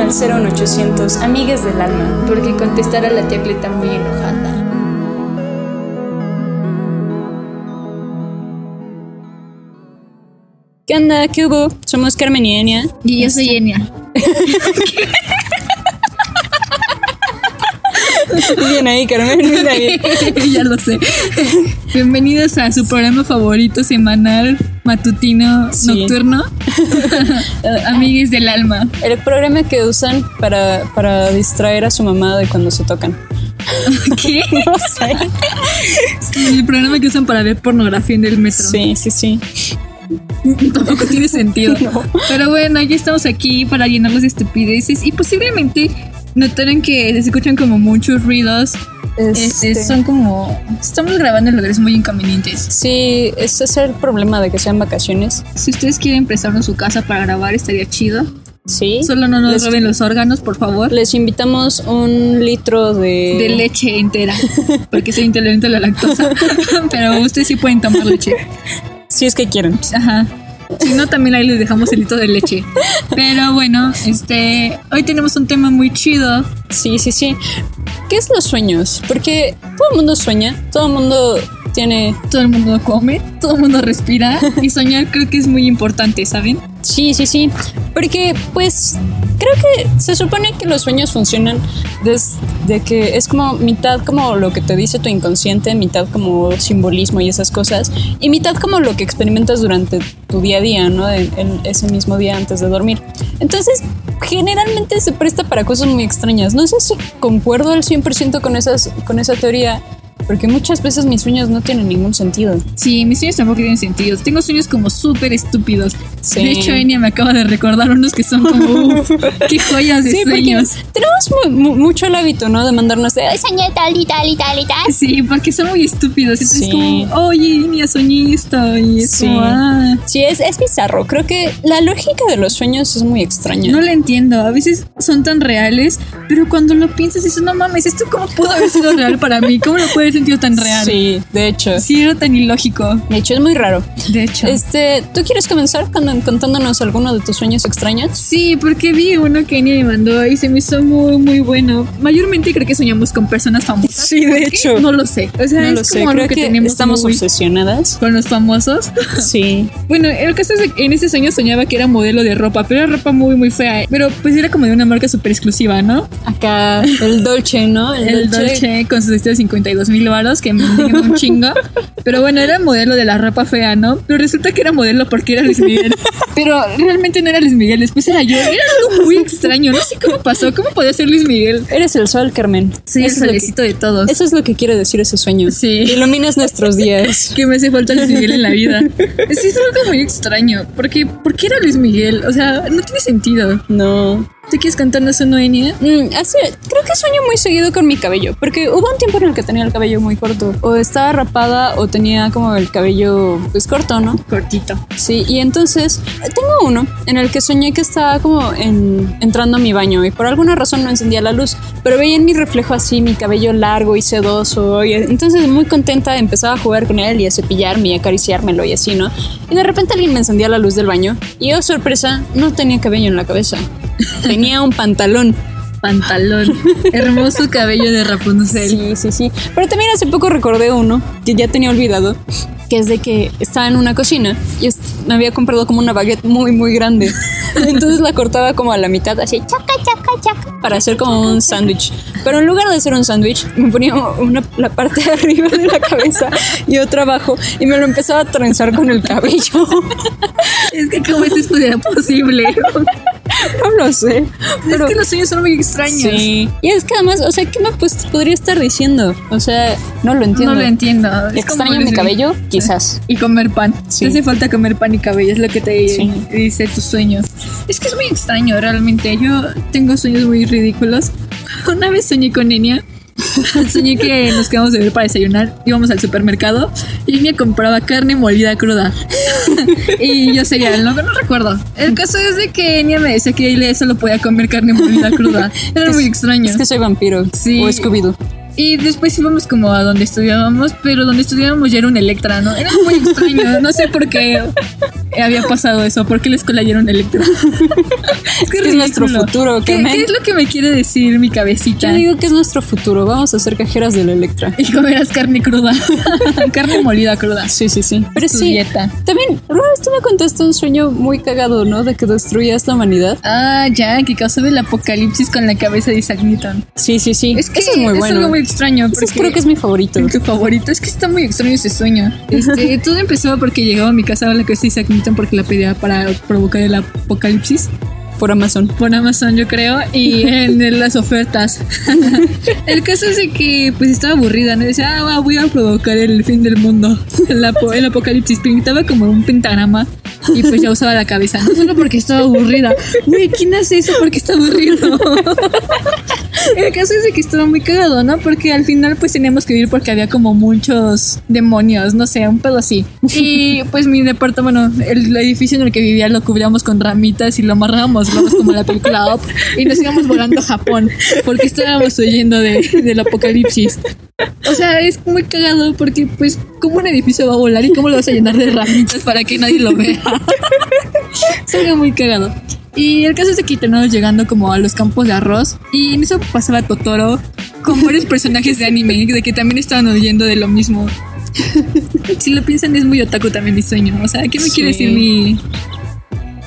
al 01800 Amigues del Alma. Porque contestar a la tía Cleta muy enojada. ¿Qué onda? ¿Qué hubo? Somos Carmen y Enia. Y yo soy Enia. Bien ahí, Carmen. Bien ahí. ya lo sé. Bienvenidos a su programa favorito semanal, matutino, Sí. nocturno. Amigues del alma. El programa que usan para, para distraer a su mamá de cuando se tocan. ¿Qué? No sé. El programa que usan para ver pornografía en el metro. Sí, sí, sí. Tampoco tiene sentido. No. Pero bueno, ya estamos aquí para llenarlos de estupideces y posiblemente notaron que se escuchan como muchos ruidos. Este, Este, son como. Estamos grabando en lugares muy inconvenientes. Sí, ese es el problema de que sean vacaciones. Si ustedes quieren prestarnos su casa para grabar, estaría chido. Sí. Solo no nos Les- roben los órganos, por favor. Les invitamos un litro de... De leche entera, porque soy intolerante a la lactosa. Pero ustedes sí pueden tomar leche. Si es que quieren. Ajá. Si no, también ahí les dejamos el litro de leche. Pero bueno, este. Hoy tenemos un tema muy chido. Sí, sí, sí. ¿Qué es los sueños? Porque todo el mundo sueña, todo el mundo tiene... Todo el mundo come, todo el mundo respira. Y soñar creo que es muy importante, ¿saben? Sí, sí, sí. Porque, pues, creo que se supone que los sueños funcionan desde que es como mitad como lo que te dice tu inconsciente, mitad como simbolismo y esas cosas, y mitad como lo que experimentas durante tu día a día, ¿no? En, en ese mismo día antes de dormir. Entonces, generalmente se presta para cosas muy extrañas. No sé si concuerdo al 100% con, esas, con esa teoría, porque muchas veces mis sueños no tienen ningún sentido. Sí, mis sueños tampoco tienen sentido. Tengo sueños como súper estúpidos. Sí. De hecho, Enya me acaba de recordar unos que son como, uf, qué joyas de Sí, sueños. tenemos mu- mu- mucho el hábito, ¿no? De mandarnos de, "Ay, soñé tal y tal y tal y tal. Sí, porque son muy estúpidos. Entonces, Sí. como, oye, Enya, soñé esto. Y es Sí. como, ah. Sí, es, es bizarro. Creo que la lógica de los sueños es muy extraña. No la entiendo. A veces son tan reales, pero cuando lo piensas, dices, no mames, ¿esto cómo pudo haber sido real para mí? ¿Cómo lo puede haber sentido tan real? Sí, de hecho. Sí, era tan ilógico. De hecho, es muy raro. De hecho. Este, ¿tú quieres comenzar con- contándonos alguno de tus sueños extraños? Sí, porque vi uno que Enya me mandó y se me hizo muy, muy bueno. Mayormente creo que soñamos con personas famosas. Sí, de hecho. No lo sé. O sea, No es lo sé. como algo que, tenemos estamos obsesionadas. con los famosos. Sí. Bueno, el caso es que en ese sueño soñaba que era modelo de ropa, pero era ropa muy, muy fea. Pero pues era como de una marca súper exclusiva, ¿no? Acá el Dolce, ¿no? El Dolce con sus vestidos de 52 mil varos que me un chingo. Pero bueno, era modelo de la ropa fea, ¿no? Pero resulta que era modelo porque era Luis Miguel. Pero realmente no era Luis Miguel, después era yo. Era algo muy extraño. No sé cómo pasó. ¿Cómo podía ser Luis Miguel? Eres el sol, Carmen. El Eso es lo que- solecito de todos. Eso es lo que quiere decir ese sueño. Sí. Iluminas nuestros días. que me hace falta Luis Miguel en la vida. Sí, es algo muy extraño. Porque, ¿por qué era Luis Miguel? O sea, no tiene sentido. No. ¿Tú quieres contarnos uno, Enya? Mm, hace, creo que sueño muy seguido con mi cabello, porque hubo un tiempo en el que tenía el cabello muy corto, o estaba rapada o tenía como el cabello pues corto, ¿no? Cortito. Sí, y entonces tengo uno en el que soñé que estaba como en, entrando a mi baño y por alguna razón no encendía la luz, pero veía en mi reflejo así mi cabello largo y sedoso y entonces muy contenta empezaba a jugar con él y a cepillarme y acariciármelo y así, ¿no? Y de repente alguien me encendía la luz del baño y oh sorpresa, no tenía cabello en la cabeza, tenía un pantalón. Pantalón. Hermoso cabello de Rapunzel. Sí, sí, sí. Pero también hace poco recordé uno que ya tenía olvidado, que es de que estaba en una cocina y me había comprado como una baguette muy, muy grande. Entonces la cortaba como a la mitad, así, chaca, chaca, chaca, para hacer como un sándwich. Pero en lugar de hacer un sándwich, me ponía una, la parte de arriba de la cabeza y otra abajo y me lo empezaba a trenzar con el cabello. Es que cómo esto era posible. No lo sé. Pero es que los sueños son muy extraños. sí. Y es que además, o sea, ¿qué me pues, podría estar diciendo? O sea, no lo entiendo. No lo entiendo. Es ¿Extraño mi cabello? Quizás. Y comer pan. Sí. Te hace falta comer pan y cabello, es lo que te Sí. dice tus sueños. Es que es muy extraño, realmente. Yo tengo sueños muy ridículos. Una vez soñé con Enya. Soñé que nos quedamos de ver para desayunar. Íbamos al supermercado y compraba carne molida cruda. y yo cereal, no, no recuerdo. El caso es de que Enya me decía que ella solo podía comer carne molida cruda. Era muy extraño. Es que soy vampiro. Sí. O Scooby-Doo. Y después íbamos como a donde estudiábamos, pero donde estudiábamos ya era un Electra, ¿no? Era muy extraño, no sé por qué. Había pasado eso. ¿Por qué les colayeron Electra? Es que es nuestro futuro, ¿Qué, qué es lo que me quiere decir mi cabecita? Yo digo que es nuestro futuro. Vamos a ser cajeras de la Electra. Y comerás carne cruda. carne molida cruda. Sí, sí, sí. Pero Tu sí. dieta. También, vez tú me contaste un sueño muy cagado, ¿no? De que destruyas la humanidad. Ah, ya, que causaba el apocalipsis con la cabeza de Isaac Newton. Sí, sí, sí. Es que Eso es muy bueno. algo muy extraño. Porque creo que es mi favorito. Tu favorito. Es que está muy extraño ese sueño. Este, todo empezó porque llegaba a mi casa a la casa de Isaac Newton porque la pedía para provocar el apocalipsis. Por Amazon. por Amazon, yo creo, y en las ofertas. el caso es de que pues estaba aburrida, ¿no? Decía, ah, voy a provocar el fin del mundo, el, apo- el apocalipsis. Pintaba como un pentagrama y pues ya usaba la cabeza, no solo porque estaba aburrida. Güey, ¿quién hace eso porque está aburrido? El caso es de que estaba muy cagado, ¿no? Porque al final pues teníamos que ir porque había como muchos demonios, no sé, un pedo así. Y pues mi departamento, bueno, el edificio en el que vivía lo cubríamos con ramitas y lo amarrábamos globos como la película Up y nos íbamos volando a Japón porque estábamos huyendo de, del apocalipsis. O sea, es muy cagado porque pues cómo un edificio va a volar y cómo lo vas a llenar de ramitas para que nadie lo vea. Algo muy cagado. Y el caso es de que terminamos llegando como a los campos de arroz y en eso pasaba Totoro con varios personajes de anime de que también estaban huyendo de lo mismo. Si lo piensan es muy otaku también mi sueño. O sea, ¿qué me Sí. quiere decir mi,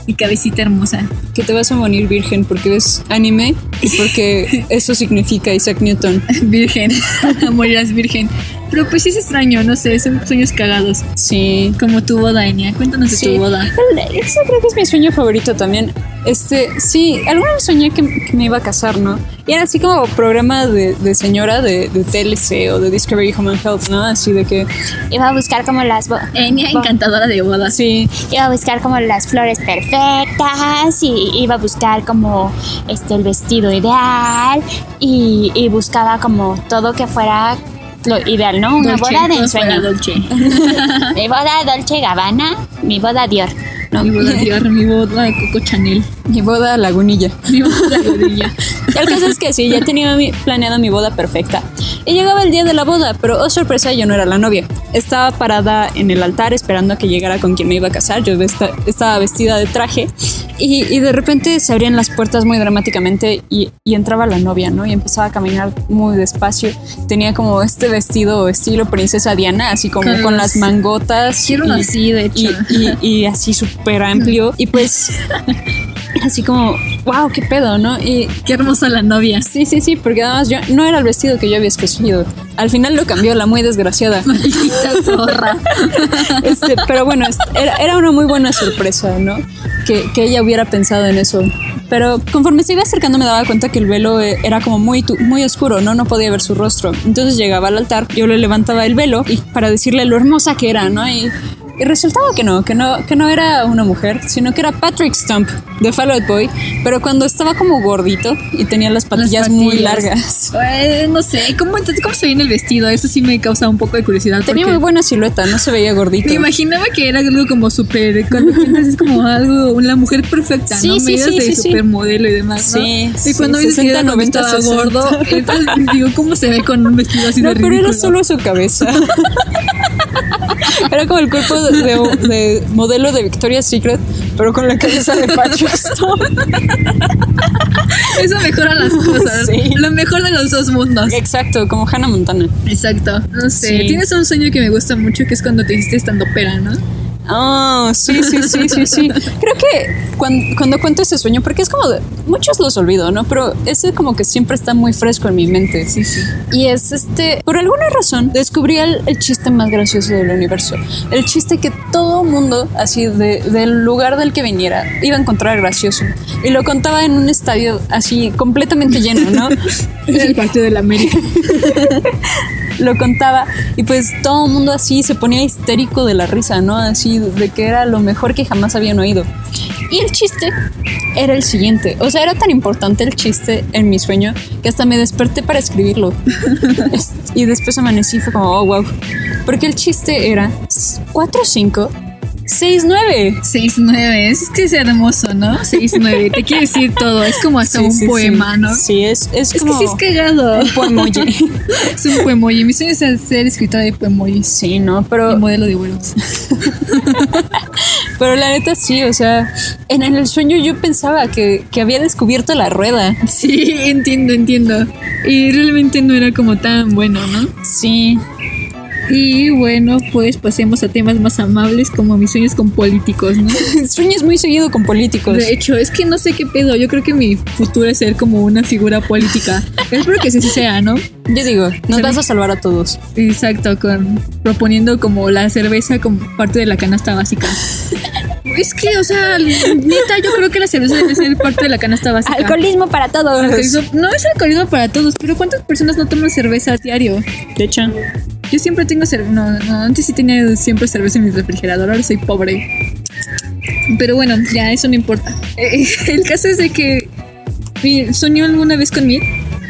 mi cabecita hermosa? Que te vas a morir virgen porque ves anime y porque eso significa Isaac Newton. Virgen, morirás virgen. Pero pues sí es extraño, no sé, son sueños cagados. Sí. Como tu boda, Enya. Cuéntanos de Sí. tu boda. Eso creo que es mi sueño favorito también. Este, sí, alguna vez soñé que, que me iba a casar, ¿no? Y era así como programa de, de señora de, de TLC o de Discovery Home and Health, ¿no? Así de que, Iba a buscar como las bo- encantadora de bodas. sí, Iba a buscar como las flores perfectas y iba a buscar como este el vestido ideal y, y buscaba como todo que fuera lo ideal, ¿no? Una Dolce, boda de ensueño. Dolce. Mi boda Dolce Gabbana, mi boda Dior. Mi boda Dior, mi boda Coco Chanel. Mi boda lagunilla. Mi boda Godilla. El caso es que sí, ya tenía mi- planeada mi boda perfecta. Y llegaba el día de la boda, pero oh sorpresa, yo no era la novia. Estaba parada en el altar esperando a que llegara con quien me iba a casar. Yo esta- estaba vestida de traje y, y de repente se abrían las puertas muy dramáticamente y, y entraba la novia, ¿no? Y empezaba a caminar muy despacio. Tenía como este vestido estilo princesa Diana, así como Con las mangotas. Quiero y- así, de hecho. y- y así súper amplio. Y pues así como, wow, qué pedo, ¿no? Y Qué hermosa la novia. Sí, sí, sí, porque además yo no era el vestido que yo había escogido. Al final lo cambió la muy desgraciada. Maldita zorra. Este, pero bueno, era, era una muy buena sorpresa, ¿no? Que, que ella hubiera pensado en eso. Pero conforme se iba acercando me daba cuenta que el velo eh, era como muy, muy oscuro, ¿no? No podía ver su rostro. Entonces llegaba al altar, yo le levantaba el velo y para decirle lo hermosa que era, ¿no? Y, y resultaba que no, que no, que no era una mujer, sino que era Patrick Stump de Fall Out Boy, pero cuando estaba como gordito y tenía las patillas, muy patillas. largas. Eh, no sé, ¿cómo, entonces, ¿cómo se ve en el vestido? Eso sí me causa un poco de curiosidad. Tenía muy buena silueta, no se veía gordito. Me imaginaba que era algo como súper. Cuando piensas es como algo. Una mujer perfecta, Sí, ¿no? sí, Medidas sí, de supermodelo y demás. ¿no? Sí, Y cuando ves que era 60, cuando 90, estaba 60. gordo, entonces digo, ¿cómo se ve con un vestido así No, de pero ridículo? era solo su cabeza. era como el cuerpo de, de- de modelo de Victoria's Secret, pero con la cabeza de Patrick Stump. Eso mejora las cosas. Sí. Lo mejor de los dos mundos. Exacto, como Hannah Montana. Exacto. No sé. Sí. Tienes un sueño que me gusta mucho que es cuando te hiciste estando pera, ¿no? Ah, sí, sí, sí, sí, sí. Creo que cuando, cuando cuento ese sueño, porque es como de, muchos los olvido, ¿no? Pero ese como que siempre está muy fresco en mi mente. Sí, sí. Y es este, por alguna razón, descubrí el, el chiste más gracioso del universo. El chiste que todo mundo, así de- del lugar del que viniera, iba a encontrar gracioso. Y lo contaba en un estadio así completamente lleno, ¿no? Era el partido de la América. lo contaba y pues todo el mundo así se ponía histérico de la risa, ¿no? Así de que era lo mejor que jamás habían oído. Y el chiste era el siguiente, o sea, era tan importante el chiste en mi sueño que hasta me desperté para escribirlo. Es- y después amanecí fue como, oh, wow. Porque el chiste era 4, 5, 6, 9. 6-9, es que es hermoso, ¿no? 6-9, te quiere decir todo, es como hasta un poema, ¿no? Sí, es, es Es como que sí es cagado. un poemoji. Es un poemoji. Mi sueño es ser escritora de poemojis sí, ¿no? Pero modelo de vuelos. Pero la neta sí, o sea, en el sueño yo pensaba que, que había descubierto la rueda. Sí, entiendo, entiendo. Y realmente no era como tan bueno, ¿no? Sí. Y bueno, pues pasemos a temas más amables como mis sueños con políticos, ¿no? Sueñas muy seguido con políticos. De hecho, es que no sé qué pedo. Yo creo que mi futuro es ser como una figura política. Espero que sí sea, ¿no? Yo digo, nos vas a salvar a todos. Exacto, con proponiendo como la cerveza como parte de la canasta básica. Es que, o sea, neta, yo creo que la cerveza debe ser parte de la canasta básica. Alcoholismo para todos. Alcoholismo- no es alcoholismo para todos, pero ¿cuántas personas no toman cerveza a diario? De hecho, Yo siempre tengo cerveza. No, no, antes sí tenía siempre cerveza en mi refrigerador, ahora soy pobre. Pero bueno, ya eso no importa. El caso es de que soñó alguna vez con Meet.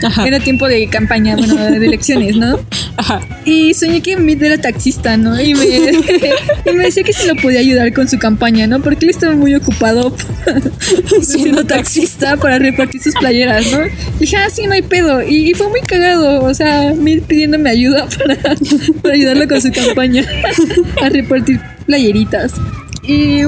Ajá. Era tiempo de campaña, bueno, de elecciones, ¿no? ajá. Y soñé que Meet era taxista, ¿no? Y me, y me decía que se lo podía ayudar con su campaña, ¿no? Porque él estaba muy ocupado siendo taxista para repartir sus playeras, ¿no? Y dije, ah, sí, no hay pedo. Y, y fue muy cagado, o sea, Meet pidiéndome ayuda para, para ayudarlo con su campaña a repartir playeritas. Y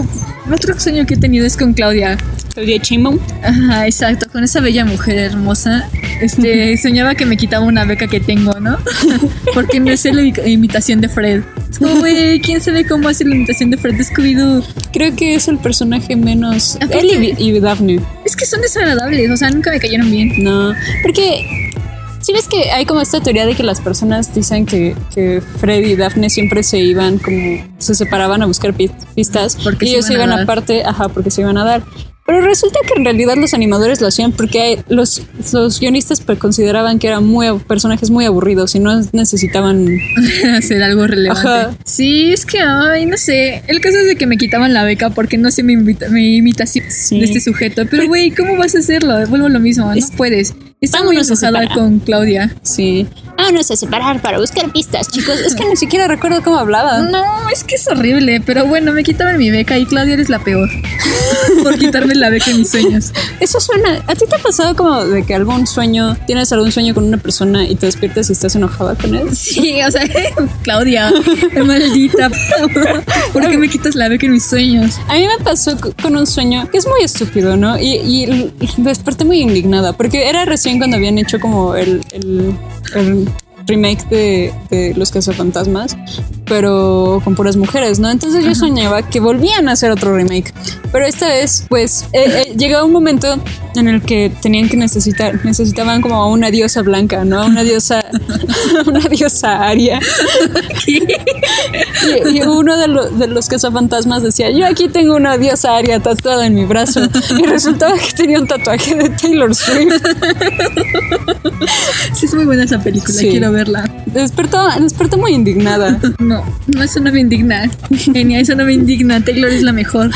otro sueño que he tenido es con Claudia. Claudia Sheinbaum. Ajá, exacto, con esa bella mujer hermosa. Este, soñaba que me quitaba una beca que tengo, ¿no? Porque me sé la imi- imitación de Fred. Es como, güey, ¿quién sabe cómo hace la imitación de Fred de Scooby-Doo? Creo que es el personaje menos. Él y, y Daphne. Es que son desagradables, o sea, nunca me cayeron bien. No. Porque. Si ves que hay como esta teoría de que las personas dicen que, que Fred y Daphne siempre se iban como. se separaban a buscar pi- pistas. Porque y ellos se iban aparte, ajá, porque se iban a dar. Pero resulta que en realidad los animadores lo hacían porque los, los guionistas consideraban que eran muy personajes muy aburridos y no necesitaban hacer algo relevante. Ajá. Sí, es que, ay, no sé. El caso es de que me quitaban la beca porque no sé mi, imita- mi imitación Sí. de este sujeto. Pero, güey, ¿cómo vas a hacerlo? Vuelvo a lo mismo, no puedes. Está muy enojada con Claudia. Sí. Vámonos a separar para buscar pistas, chicos. Es que ni siquiera recuerdo cómo hablaba. No, es que es horrible, pero bueno, me quitaban mi beca y Claudia eres la peor. Por quitarme la beca en mis sueños. Eso suena. ¿A ti te ha pasado como de que algún sueño, tienes algún sueño con una persona y te despiertas y estás enojada con él? Sí, o sea, Claudia, maldita. ¿Por qué me quitas la beca en mis sueños? A mí me pasó co- con un sueño que es muy estúpido, ¿no? Y, y desperté muy indignada porque era recién cuando habían hecho como el, el- el remake de, de Los Cazafantasmas, pero con puras mujeres, ¿no? Entonces yo soñaba que volvían a hacer otro remake, pero esta vez, pues, eh, eh, llegaba un momento en el que tenían que necesitar, necesitaban como a una diosa blanca, ¿no? Una diosa, una diosa aria. Y, y uno de, lo- de los cazafantasmas decía, yo aquí tengo una diosa aria tatuada en mi brazo. Y resultaba que tenía un tatuaje de Taylor Swift. Sí, es muy buena esa película, Sí. quiero verla. Despertó, despertó muy indignada. No, no, eso no me indigna. Genia, eso no me indigna. Taylor es la mejor.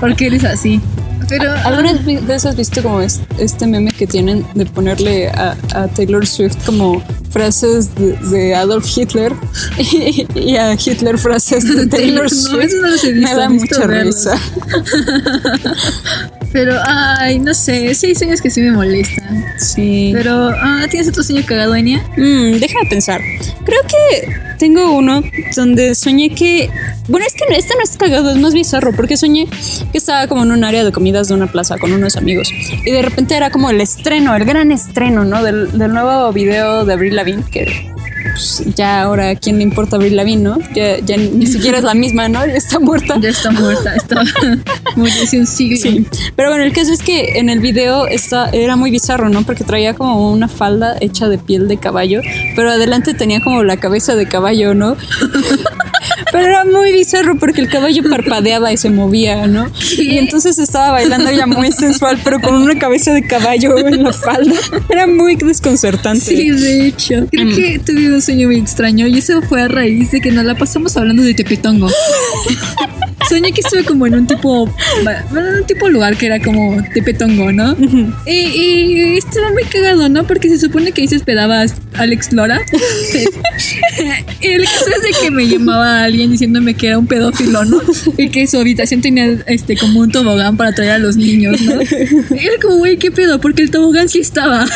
Porque eres así. Pero. ¿Alguna vez has visto como es- este meme que tienen de ponerle a, a Taylor Swift como frases de, de Adolf Hitler y, y a Hitler frases de Taylor No, Swift? eso no los he visto, Me da mucha verlos. risa. Pero, ay, no sé. Sí, hay sueños que sí me molestan. Sí. Pero, ah, ¿tienes otro sueño cagado, Enya? Mm, déjame pensar. Creo que tengo uno donde soñé que. Bueno, es que no, este no es cagado, es más bizarro, porque soñé que estaba como en un área de comidas de una plaza con unos amigos. Y de repente era como el estreno, el gran estreno, ¿no? Del, del nuevo video de Avril Lavigne, que pues, ya ahora, ¿a quién le importa Avril Lavigne, no? Ya, ya ni siquiera es la misma, ¿no? Ya está muerta. Ya está muerta. Está murió hace un siglo. Sí, pero bueno, el caso es que en el video está, era muy bizarro, ¿no? Porque traía como una falda hecha de piel de caballo, pero adelante tenía como la cabeza de caballo, ¿no? Pero era muy bizarro porque el caballo parpadeaba y se movía, ¿no? Y entonces estaba bailando ya muy sensual, pero con una cabeza de caballo en la falda. Era muy desconcertante. Sí, de hecho. Creo Mm. que tuve un sueño muy extraño y eso fue a raíz de que nos la pasamos hablando de Tepetongo. Soñé que estuve como en un tipo, en un tipo lugar que era como Tepetongo, ¿no? y, y estuvo muy cagado, ¿no? Porque se supone que ahí se hospedaba Alex Lora. El caso es de que me llamaba alguien diciéndome que era un pedófilo, ¿no? Y que su habitación tenía este como un tobogán para traer a los niños, ¿no? Y era como, güey, ¿qué pedo? Porque el tobogán sí estaba.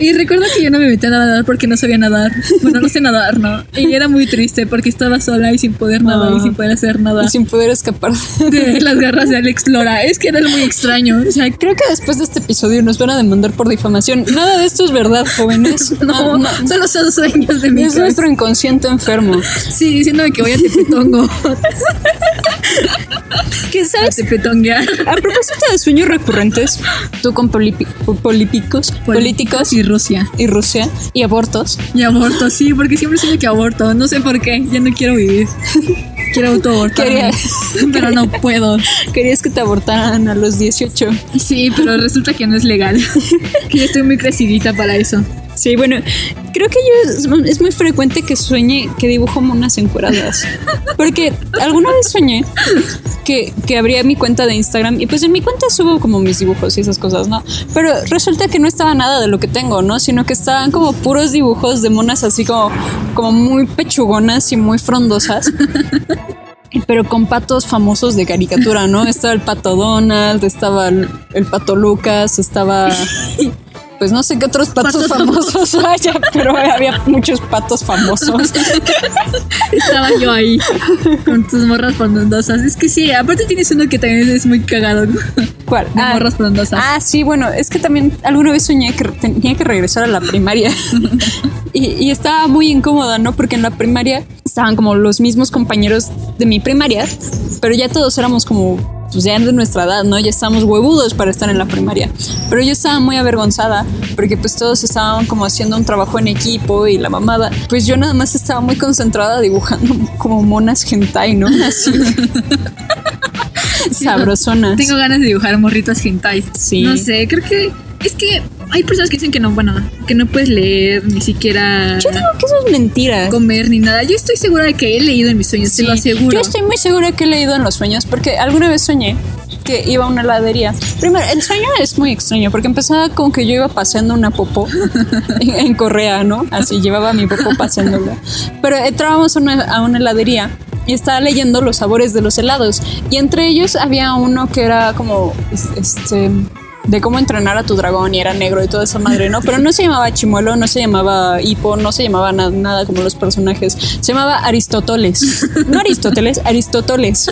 Y recuerdo que yo no me metí a nadar porque no sabía nadar. Bueno, no sé nadar, ¿no? Y era muy triste porque estaba sola y sin poder nadar y sin poder hacer nada Y sin poder escapar. de las garras de Alex Lora. Es que era muy extraño. O sea, Creo que después de este episodio nos van a demandar por difamación. Nada de esto es verdad, jóvenes. no, No, no. solo son sueños de mi Es nuestro inconsciente enfermo. Sí, diciéndome que voy a tepetongo. ¿Qué A sabes? tepetonguear. A propósito de sueños recurrentes, tú con políticos, políticos y Rusia. y Rusia y abortos, Y aborto, sí, porque siempre siento que aborto. No sé por qué, ya no quiero vivir. Quiero autoabortarme, Quería- pero no puedo. querías que te abortaran a los 18. Sí, pero resulta que no es legal. Que ya estoy muy crecidita para eso. Sí, bueno, creo que yo es, es muy frecuente que sueñe que dibujo monas encueradas. Porque alguna vez soñé que, que abría mi cuenta de Instagram y pues en mi cuenta subo como mis dibujos y esas cosas, ¿no? Pero resulta que no estaba nada de lo que tengo, ¿no? Sino que estaban como puros dibujos de monas así como, como muy pechugonas y muy frondosas. Pero con patos famosos de caricatura, ¿no? Estaba el pato Donald, estaba el, el pato Lucas, estaba pues no sé qué otros patos, Patos famosos haya, pero había muchos patos famosos. Estaba yo ahí con tus morras frondosas. Es que sí, aparte tienes uno que también es muy cagado. De ¿Cuál? morras frondosas. ah, sí, bueno, es que también alguna vez soñé que tenía que regresar a la primaria y, y estaba muy incómoda, ¿no? Porque en la primaria estaban como los mismos compañeros de mi primaria, pero ya todos éramos como pues ya de nuestra edad, ¿no? Ya estábamos huevudos para estar en la primaria. Pero yo estaba muy avergonzada porque pues todos estaban como haciendo un trabajo en equipo y la mamada. Pues yo nada más estaba muy concentrada dibujando como monas hentai, ¿no? Así. Sabrosonas. Tengo ganas de dibujar morritas hentai. Sí. No sé, creo que es que hay personas que dicen que no, bueno, que no puedes leer ni siquiera Yo digo que eso es mentira. comer ni nada. Yo estoy segura de que he leído en mis sueños, te lo aseguro. Yo estoy muy segura que he leído en los sueños porque alguna vez soñé que iba a una heladería. Primero, el sueño es muy extraño porque empezaba como que yo iba paseando una popó en, en Correa, ¿no? Así llevaba mi popó paseándola. Pero entrábamos a una, a una heladería y estaba leyendo los sabores de los helados y entre ellos había uno que era como este de cómo entrenar a tu dragón y era negro y toda esa madre, ¿no? Pero no se llamaba Chimuelo, no se llamaba Hipo, no se llamaba na- nada como los personajes. Se llamaba Aristóteles. No Aristóteles, Aristóteles.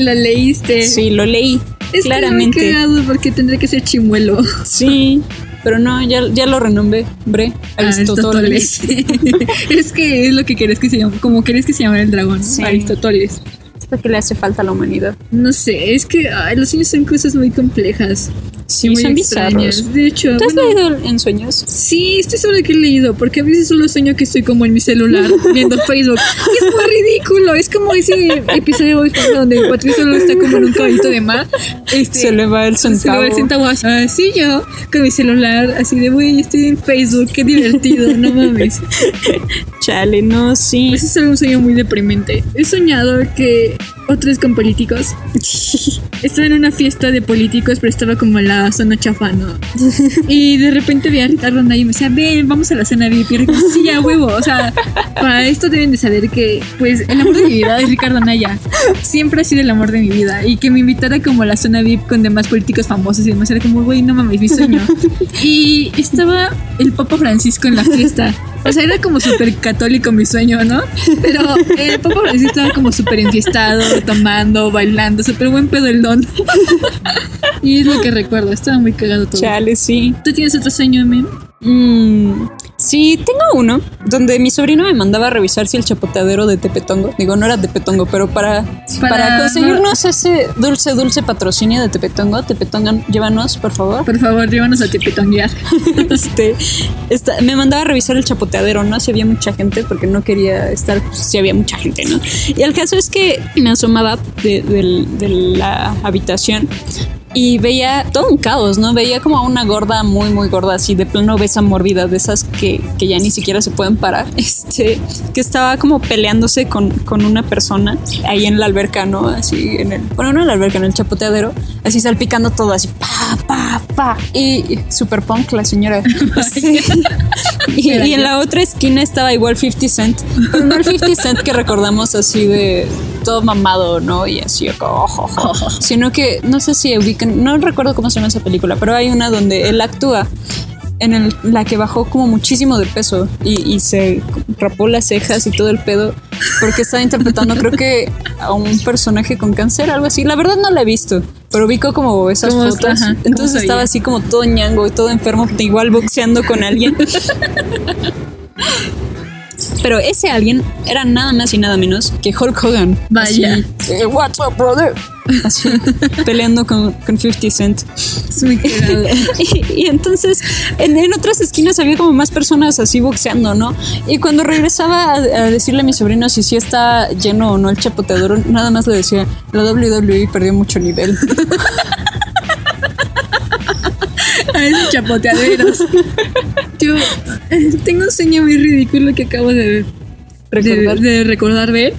Lo leíste. Sí, lo leí. Es claramente. Que cagado porque tendré que ser chimuelo. Sí, pero no, ya, ya lo renombré. Bre, Aristóteles. Aristóteles. es que es lo que querés que se llame, como querés que se llame el dragón. Sí. Aristóteles. Porque le hace falta a la humanidad. No sé, es que ay, los sueños son cosas muy complejas. Sí, muy son extrañas. bizarros. De hecho, ¿Tú has bueno, leído en sueños? Sí, estoy segura que he leído, porque a veces solo sueño que estoy como en mi celular viendo Facebook. Y es muy ridículo, es como ese episodio donde Patricio solo está como en un caballito de mar. Este, Se le va el se le centavo. va el centavo así. Así yo, con mi celular, así de, güey, estoy en Facebook, qué divertido, no mames. Chale, no, sí. Ese es un sueño muy deprimente. He soñado que otros con políticos estaba en una fiesta de políticos, pero estaba como en la zona chafa, ¿no? Y de repente vi a Ricardo Anaya y me decía, ven, vamos a la cena VIP. Y Ricardo, sí, a huevo. O sea, para esto deben de saber que, pues, el amor de mi vida es Ricardo Anaya. Siempre ha sido el amor de mi vida. Y que me invitara como a la zona VIP con demás políticos famosos y demás, era como, güey, no mames, mi sueño. Y estaba el Papa Francisco en la fiesta. O sea, era como súper católico mi sueño, ¿no? Pero el Papa Francisco estaba como súper enfiestado, tomando, bailando, súper buen pedo el don. Y es lo que recuerdo, estaba muy cagado todo. Chale, sí. ¿Tú tienes otro sueño, Mem? Mm, sí, tengo uno donde mi sobrino me mandaba a revisar si el chapoteadero de Tepetongo, digo, no era Tepetongo, pero para, para, Para- conseguirnos ese dulce, dulce patrocinio de Tepetongo, Tepetongo, llévanos, por favor. Por favor, llévanos a tepetonguear. este, esta- me mandaba a revisar el chapoteadero, ¿no? Si había mucha gente, porque no quería estar, pues, si había mucha gente, ¿no? Y el caso es que me asomaba de, del- de la habitación y veía todo un caos, ¿no? Veía como a una gorda muy, muy gorda, así de plano obesa mórbida, de esas que, que ya ni siquiera se pueden parar, este, que estaba como peleándose con, con una persona ahí en la alberca, ¿no? Así en el, bueno, no en la alberca, en el chapoteadero, así salpicando todo, así, pa, pa, pa. Y super punk la señora. Sí. Y, y en la otra esquina estaba igual 50 Cent, pero no el 50 Cent que recordamos así de todo mamado, ¿no? Y así, oh, oh. sino que no sé si ubican, no recuerdo cómo se llama esa película, pero hay una donde él actúa en el- la que bajó como muchísimo de peso y, y se rapó las cejas y todo el pedo porque estaba interpretando creo que a un personaje con cáncer, algo así. La verdad no la he visto, pero ubico como esas ¿Cómo- fotos. ajá, Entonces estaba así como todo ñango y todo enfermo, igual boxeando con alguien. Pero ese alguien era nada más y nada menos que Hulk Hogan. Vaya. Así, eh, What's up, brother? Así, peleando con, con 50 Cent. Y, y entonces en, en otras esquinas había como más personas así boxeando, ¿no? Y cuando regresaba a, a decirle a mi sobrino si sí está lleno o no el chapoteador, nada más le decía, la WWE perdió mucho nivel. a esos chapoteaderos. Yo eh, tengo un sueño muy ridículo que acabo de, Recordar. de, de recordar ver.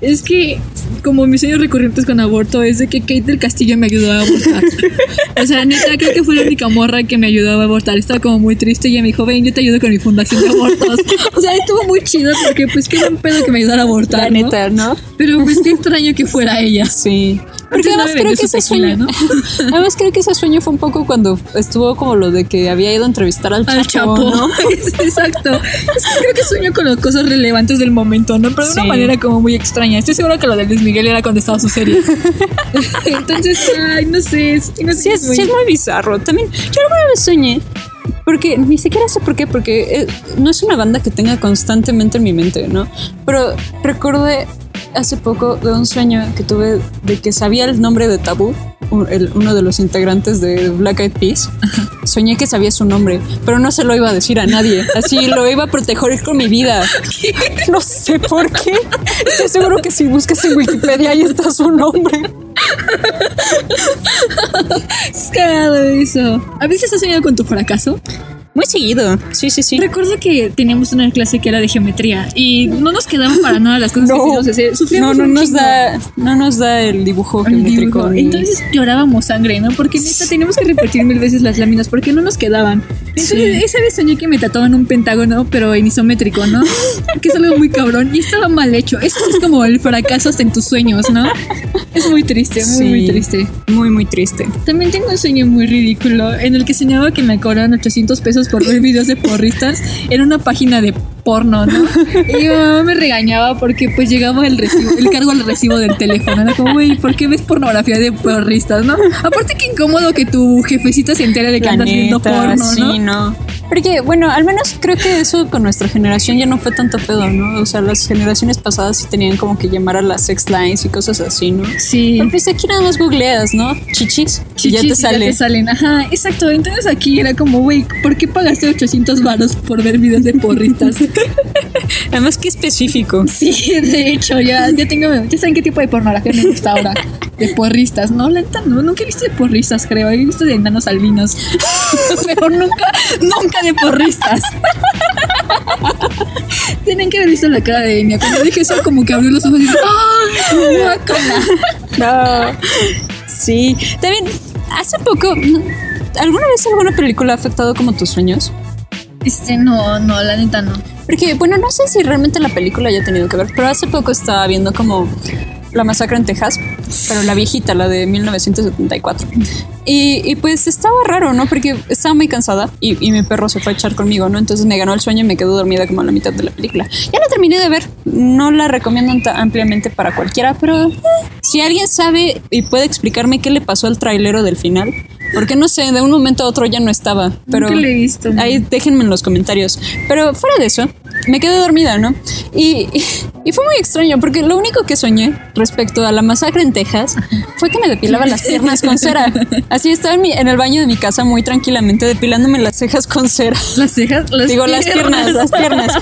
Es que, como mis sueños recurrentes con aborto, es de que Kate del Castillo me ayudó a abortar. o sea, neta, creo que fue la única morra que me ayudó a abortar. Estaba como muy triste y ella me dijo, ven, yo te ayudo con mi fundación de abortos. o sea, estuvo muy chido porque, pues, qué buen pedo que me ayudara a abortar. La ¿no? neta, ¿no? Pero, pues, qué extraño que fuera ella. Sí. Porque además creo que ese tequila, sueño, ¿no? además creo que ese sueño fue un poco cuando estuvo como lo de que había ido a entrevistar al Chapo, al Chapo. ¿no? Exacto. Es que creo que sueño con las cosas relevantes del momento, ¿no? Pero de una Sí. manera como muy extraña. Estoy segura que lo de Luis Miguel era cuando estaba su serie. Entonces, ay, no sé. no sé, Sí es, sí es muy bizarro. También, yo alguna vez soñé, porque ni siquiera sé por qué, porque eh, no es una banda que tenga constantemente en mi mente, ¿no? Pero recordé hace poco de un sueño que tuve de que sabía el nombre de Tabú, uno de los integrantes de Black Eyed Peas. Soñé que sabía su nombre, pero no se lo iba a decir a nadie. Así lo iba a proteger con mi vida. No sé por qué. Estoy seguro que si buscas en Wikipedia ahí está su nombre. Es cagado eso. ¿A veces has soñado con tu fracaso? Muy seguido. Sí, sí, sí. Recuerdo que teníamos una clase que era de geometría y no nos quedaban para nada las cosas que teníamos que hacer. no, no nos da, no nos da el dibujo El geométrico. dibujo. ni- Entonces llorábamos sangre, ¿no? Porque neta teníamos que repetir mil veces las láminas porque no nos quedaban. Entonces, esa vez soñé que me tatuaban un pentágono, pero en isométrico, ¿no? Que es algo muy cabrón y estaba mal hecho. Eso sí es como el fracaso hasta en tus sueños, ¿no? Es muy triste, muy, Sí. muy triste. muy, muy triste. También tengo un sueño muy ridículo en el que soñaba que me cobraban 800 pesos por ver videos de porristas en una página de porno, ¿no? Y mi mamá me regañaba porque pues llegaba el recibo, el cargo al recibo del teléfono. Era como, güey, ¿por qué ves pornografía de porristas, no? Aparte que incómodo que tu jefecita se entere de que La andas viendo neta, porno, ¿no? sí, no. Porque, bueno, al menos creo que eso con nuestra generación ya no fue tanto pedo, ¿no? O sea, las generaciones pasadas sí tenían como que llamar a las sex lines y cosas así, ¿no? Sí. Pero pues aquí nada más googleas, ¿no? Chichis. y ya te Chichis y sale. salen, ajá, exacto. Entonces aquí era como, güey, ¿por qué pagaste 800 varos por ver videos de porristas? Además, qué específico. Sí, de hecho, ya, ya tengo, ya saben qué tipo de pornografía me gusta ahora. De porristas, no, la neta, no, nunca he visto de porristas, creo, he visto de enanos albinos, pero nunca, nunca de porristas. Tienen que haber visto la cara de Enya, cuando dije eso como que abrió los ojos y dijo, ¡ah! guácala". No. Sí. También, hace poco, ¿alguna vez alguna película ha afectado como tus sueños? Este, no, no, la neta no. Porque, bueno, no sé si realmente la película haya tenido que ver, pero hace poco estaba viendo como La Masacre en Texas, pero la viejita, la de 1974. Y, y pues estaba raro, ¿no? Porque estaba muy cansada y, y mi perro se fue a echar conmigo, ¿no? Entonces me ganó el sueño y me quedé dormida como a la mitad de la película. Ya la terminé de ver, no la recomiendo ampliamente para cualquiera, pero eh, si alguien sabe y puede explicarme qué le pasó al trailero del final, porque no sé, de un momento a otro ya no estaba, pero Nunca la he visto. ahí déjenme en los comentarios. Pero fuera de eso, me quedé dormida, ¿no? Y, y, y fue muy extraño porque lo único que soñé respecto a la masacre en Texas fue que me depilaba las piernas con cera. Así estaba en, mi- en el baño de mi casa muy tranquilamente depilándome las cejas con cera. Las cejas, las Digo, las piernas, las piernas.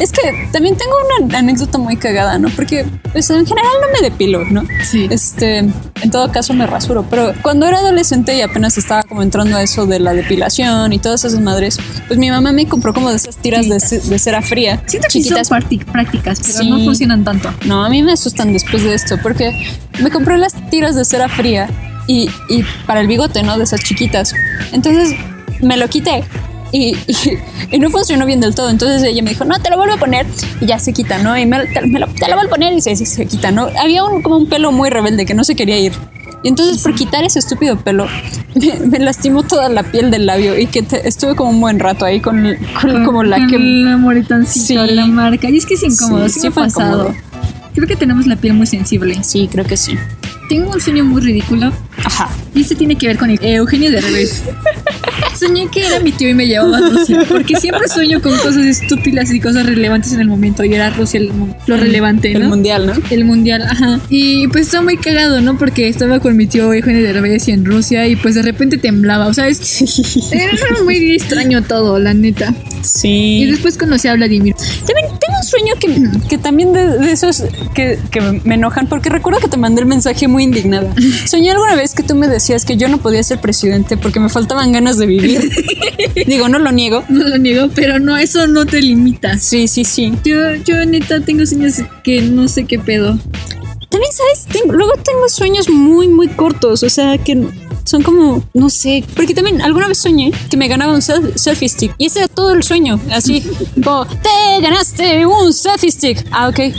Es que también tengo una anécdota muy cagada, ¿no? Porque pues en general no me depilo, ¿no? Sí. Este, en todo caso me rasuro, pero cuando era adolescente y apenas estaba como entrando a eso de la depilación y todas esas madres, pues mi mamá me compró como de esas tiras de, de cera fría, Siento que son chiquitas. práctic- prácticas, pero Sí. no funcionan tanto. No, a mí me asustan después de esto, porque me compré las tiras de cera fría y, y para el bigote, ¿no? De esas chiquitas. Entonces me lo quité y, y- y no funcionó bien del todo. Entonces ella me dijo, no, te lo vuelvo a poner y ya se quita, ¿no? Y me, te, me lo, te lo vuelvo a poner y se, se, se quita, ¿no? Había un, como un pelo muy rebelde que no se quería ir. Y entonces por quitar ese estúpido pelo me, me lastimó toda la piel del labio y que te- estuve como un buen rato ahí con, con como la que... La moretoncito, Sí. la marca. Y es que es incómodo, Sí, sí, fue pasado. incómodo. Creo que tenemos la piel muy sensible. Sí, creo que sí. Tengo un sueño muy ridículo Ajá. y este tiene que ver con Eugenio de Revés. Soñé que era mi tío y me llevaba a Rusia, porque siempre sueño con cosas estúpidas y cosas relevantes en el momento, y era Rusia el- lo relevante, El ¿no? mundial, ¿no? El mundial, ajá. Y pues estaba muy cagado, ¿no? Porque estaba con mi tío Eugenio de Revés y en Rusia y pues de repente temblaba, o sea, es, era muy extraño todo, la neta. Y Sí. después conocí a Vladimir. También tengo un sueño que, que también de, de esos que, que me enojan, porque recuerdo que te mandé el mensaje muy indignada. Soñé alguna vez que tú me decías que yo no podía ser presidente porque me faltaban ganas de vivir. Digo, no lo niego. No lo niego, pero no, eso no te limita. Sí, sí, sí. Yo, yo neta tengo sueños que no sé qué pedo. También, ¿sabes? Tengo- luego tengo sueños muy, muy cortos, o sea, que son como, no sé, porque también alguna vez soñé que me ganaba un self- selfie stick y ese era todo el sueño, así como, te ganaste un selfie stick. Ah, ok.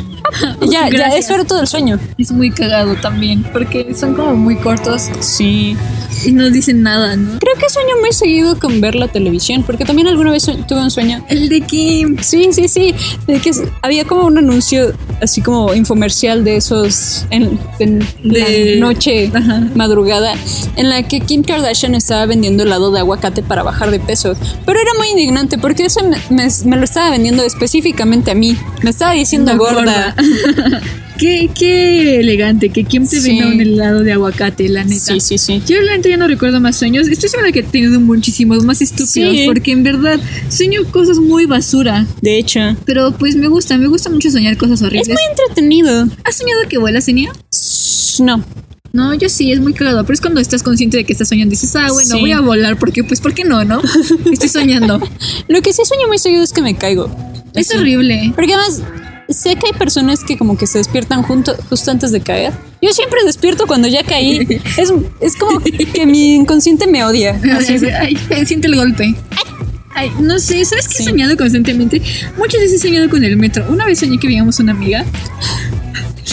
Ya, ya, eso era todo el sueño. Es muy cagado también, porque son como muy cortos Sí. y no dicen nada, ¿no? Creo que sueño muy seguido con ver la televisión, porque también alguna vez tuve un sueño. El de Kim. Sí, sí, sí. De que había como un anuncio así como infomercial de esos en, en De- la noche, Ajá. madrugada, en la que Kim Kardashian estaba vendiendo helado de aguacate para bajar de peso. Pero era muy indignante porque eso me, me- me lo estaba vendiendo específicamente a mí. Me estaba diciendo gorda. qué, qué elegante, que Kim te Sí. venda un helado de aguacate, la neta. Sí, sí, sí. Yo realmente ya no recuerdo más sueños. Estoy segura que he tenido muchísimos más estúpidos, Sí. porque en verdad sueño cosas muy basura. De hecho, Pero pues me gusta, me gusta mucho soñar cosas es horribles. muy entretenido. ¿Has soñado que vuelas, Enia? No. No, yo sí, es muy cagado. Pero es cuando estás consciente de que estás soñando y dices, ah, bueno, Sí. voy a volar, porque pues, ¿por qué no, no? Estoy soñando. Lo que sí sueño muy seguido es que me caigo. Es Así. horrible. Porque además sé que hay personas que como que se despiertan junto, justo antes de caer. Yo siempre despierto cuando ya caí. Es, es como que mi inconsciente me odia. Así ay, siente el golpe. Ay, no sé, ¿sabes qué he soñado constantemente? Muchas veces he soñado con el metro. Una vez soñé que veíamos una amiga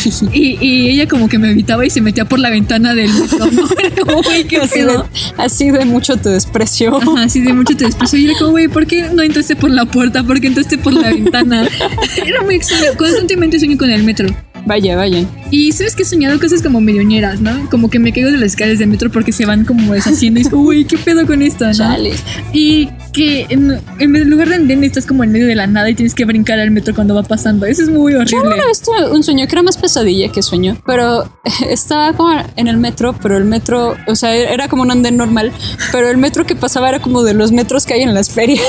y, y ella como que me evitaba y se metía por la ventana del metro. como, güey, qué así, de, pedo. así de mucho te desprecio. Ajá, así de mucho te desprecio. Y era como, güey, ¿por qué no entraste por la puerta? ¿Por qué entraste por la ventana? Era muy extraño. Constantemente sueño con el metro. Vaya, vaya. Y sabes que he soñado cosas como medioñeras, ¿no? Como que me caigo de las escaleras del metro porque se van como deshaciendo. Y como, güey, ¿qué pedo con esto, no? Chale. Y que en, en lugar de andén estás como en medio de la nada y tienes que brincar al metro cuando va pasando. Eso es muy Yo horrible. una vez tuve un sueño que era más pesadilla que sueño, pero estaba como en el metro, pero el metro, o sea, era como un andén normal, pero el metro que pasaba era como de los metros que hay en las ferias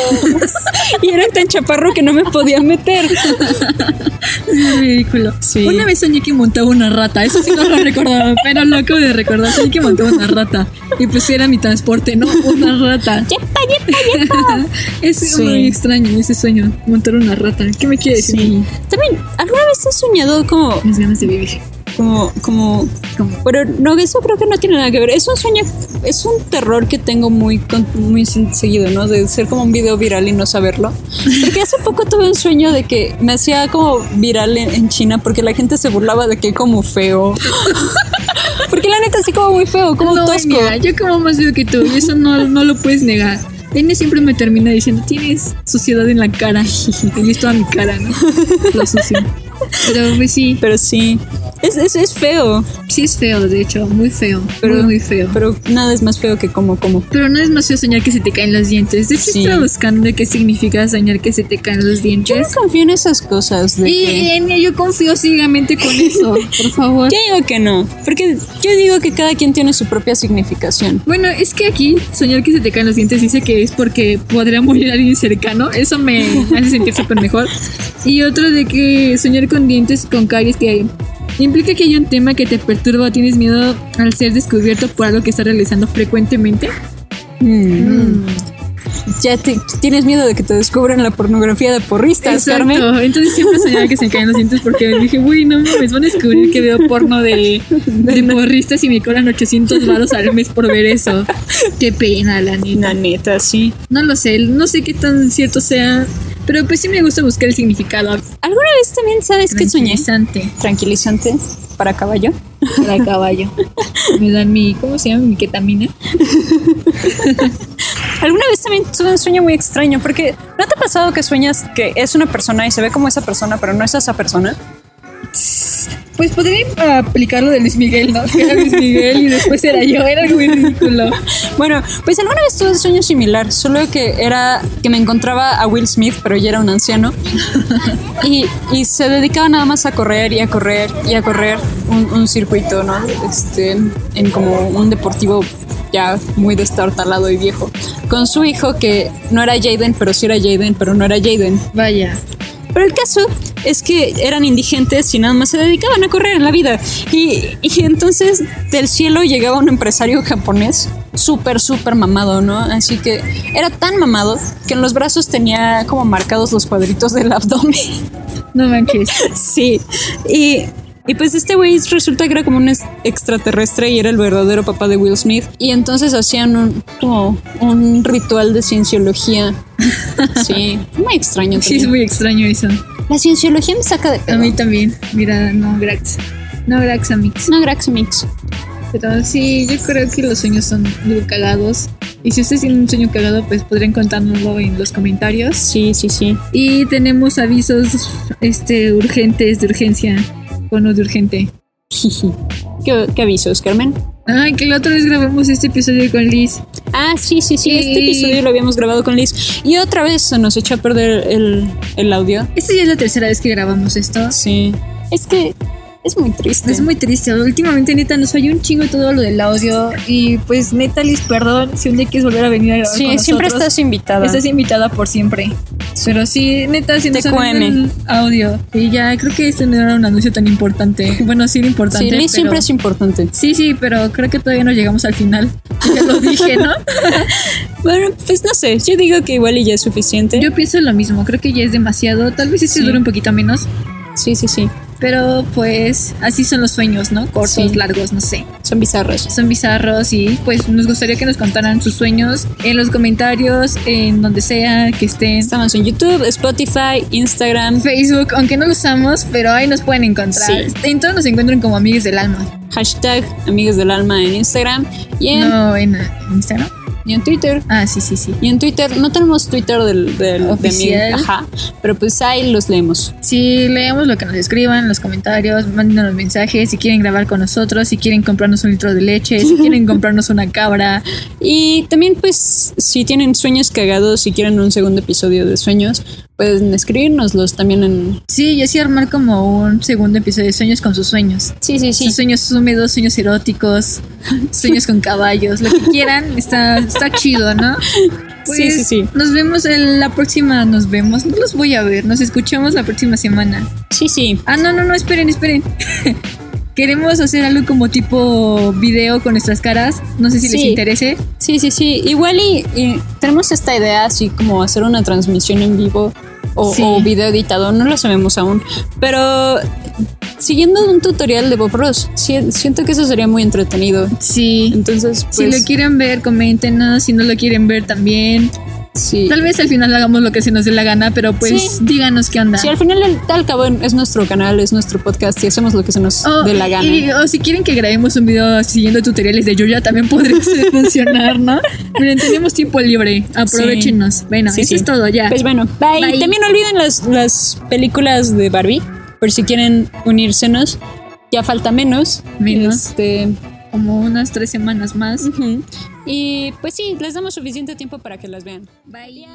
y era tan chaparro que no me podía meter. Es ridículo. Sí. Una vez soñé que montaba una rata. Eso sí no lo recordaba, pero lo acabo de recordar. Soñé que montaba una rata. Y pues era mi transporte, ¿no? Una rata. ¡Yepa, yepa, yepa! Es Sí. muy extraño ese sueño, montar una rata. ¿Qué me quiere decir? Sí. También, ¿alguna vez has soñado como, Las ganas de vivir. como, como, Como- pero no, eso creo que no tiene nada que ver. Es un sueño, es un terror que tengo muy, muy seguido, ¿no? De ser como un video viral y no saberlo. Porque hace poco tuve un sueño de que me hacía como viral en, en China porque la gente se burlaba de que como feo. Porque la neta sí como muy feo, como no, tosco. mira, yo como más veo que tú y eso no, no lo puedes negar. Ene siempre me termina diciendo, tienes suciedad en la cara. Y es toda mi cara, ¿no? Lo sucio. Pero pues sí, Pero sí, es, es, es feo, sí es feo, de hecho, muy feo. Pero- muy, muy feo. pero nada es más feo que como, como. Pero no es más feo soñar que se te caen los dientes. De hecho, Sí. estaba buscando qué significa soñar que se te caen los Yo dientes. no confío en esas cosas de Y que... Enya, yo confío ciegamente con eso, por favor. Yo digo que no, porque yo digo que cada quien tiene su propia significación. Bueno, es que aquí soñar que se te caen los dientes dice que es porque podría morir alguien cercano. Eso me hace sentir súper mejor. Y otro de que soñar con dientes con caries que implica que hay un tema que te perturba o tienes miedo al ser descubierto por algo que estás realizando frecuentemente. Mm. ya te, tienes miedo de que te descubran la pornografía de porristas, Carmen. Exacto. Entonces siempre soñaba que se me caían los dientes porque dije, uy, no mames, van a descubrir que veo porno de, de porristas y me cobran 800 baros al mes por ver eso. Qué pena, la neta. La neta, sí. No lo sé, no sé qué tan cierto sea, pero pues sí me gusta buscar el significado. ¿Alguna vez también sabes que soñé? Tranquilizante Tranquilizante para caballo. para caballo. Me dan mi, ¿cómo se llama? Mi ketamina. ¿Alguna vez también tuve un sueño muy extraño? Porque ¿no te ha pasado que sueñas que es una persona y se ve como esa persona, pero no es esa persona? Pues podría aplicarlo de Luis Miguel, ¿no? Que era Luis Miguel y después era yo, era algo muy ridículo. Bueno, pues alguna vez tuve un sueño similar, solo que era que me encontraba a Will Smith, pero ya era un anciano. Y, y se dedicaba nada más a correr y a correr y a correr un, un circuito, ¿no? Este, en como un deportivo ya muy destartalado y viejo. Con su hijo que no era Jaden, pero sí era Jaden, pero no era Jaden. Vaya. Pero el caso es que eran indigentes y nada más se dedicaban a correr en la vida. Y, y entonces del cielo llegaba un empresario japonés súper, súper mamado, ¿no? Así que era tan mamado que en los brazos tenía como marcados los cuadritos del abdomen. No manches. sí. Y, y pues este güey resulta que era como un es- extraterrestre y era el verdadero papá de Will Smith. Y entonces hacían un, como un ritual de cienciología. Sí, muy extraño. Sí, es muy extraño eso. La cienciología me saca de A pedo. mí también. Mira, no, grax. No, grax a mix. No, Graxamix. Pero sí, yo creo que los sueños son muy cagados. Y si ustedes tienen un sueño cagado, pues podrían contárnoslo en los comentarios. Sí, sí, sí. Y tenemos avisos este, urgentes de urgencia. Bueno, de urgente. ¿Qué, qué avisos, Carmen? Ay, que la otra vez grabamos este episodio con Liz. Ah, sí, sí, sí. Este episodio lo habíamos grabado con Liz. Y otra vez se nos echó a perder el, el audio. Esta ya es la tercera vez que grabamos esto. Sí. Es que es muy triste. Es muy triste. Últimamente, neta, nos falló un chingo todo lo del audio. Y pues, neta, Liz, perdón si un día quieres volver a venir a grabar Sí, con siempre nosotros. estás invitada. Estás invitada por siempre. Pero sí, neta, si nos el audio. Y ya, creo que este no era un anuncio tan importante. Bueno, sí era importante. Sí, Liz pero- siempre es importante. Sí, sí, pero creo que todavía no llegamos al final. Ya lo dije, ¿no? Bueno, pues no sé. Yo digo que igual y ya es suficiente. Yo pienso lo mismo. Creo que ya es demasiado. Tal vez este Sí. dure un poquito menos. Sí, sí, sí. Pero pues así son los sueños, ¿no? Cortos, Sí. largos, no sé. Son bizarros. Son bizarros y pues nos gustaría que nos contaran sus sueños en los comentarios, en donde sea que estén. Estamos en YouTube, Spotify, Instagram, Facebook, aunque no lo usamos, pero ahí nos pueden encontrar. Sí. En todos nos encuentran como amigos del alma. hashtag Amigos del Alma en Instagram y en, No, en, en Instagram. Y en Twitter. Ah, sí, sí, sí. Y en Twitter, no tenemos Twitter del, del Oficial. de mi, ajá, pero pues ahí los leemos. Sí, leemos lo que nos escriban, los comentarios, mándenos mensajes, si quieren grabar con nosotros, si quieren comprarnos un litro de leche, si quieren comprarnos una cabra. Y también pues si tienen sueños cagados, si quieren un segundo episodio de sueños, pueden escribirnoslos también en... Sí, y así armar como un segundo episodio de sueños con sus sueños. Sí, sí, sí. Sus sueños húmedos, sueños eróticos, sueños con caballos, lo que quieran, está, está chido, ¿no? Pues, Sí, sí, sí. Nos vemos en la próxima, nos vemos, no los voy a ver, nos escuchamos la próxima semana. Sí, sí. Ah, no, no, no, esperen, esperen. Queremos hacer algo como tipo video con nuestras caras, no sé si les interese. Sí, sí, sí. Igual y, y tenemos esta idea así como hacer una transmisión en vivo o, Sí. o video editado, no lo sabemos aún. Pero siguiendo un tutorial de Bob Ross, si- siento que eso sería muy entretenido. Sí. Entonces, Si pues, lo quieren ver, coméntenos. Si no lo quieren ver, también. Sí. Tal vez al final hagamos lo que se nos dé la gana, pero pues Sí. díganos qué onda. Sí, al final al, al cabo es nuestro canal, es nuestro podcast y hacemos lo que se nos Oh, dé la gana. y- o si quieren que grabemos un video siguiendo tutoriales de Yuya, también podría funcionar, ¿no? Miren, tenemos tiempo libre. Aprovechenos. Bueno, Sí, eso sí. es todo ya. Pues bueno, bye. Bye. También no olviden las, las películas de Barbie, por si quieren unírsenos. Ya falta menos. Menos. Este, Como unas tres semanas más. ujú. Y pues sí, les damos suficiente tiempo para que las vean. Bye.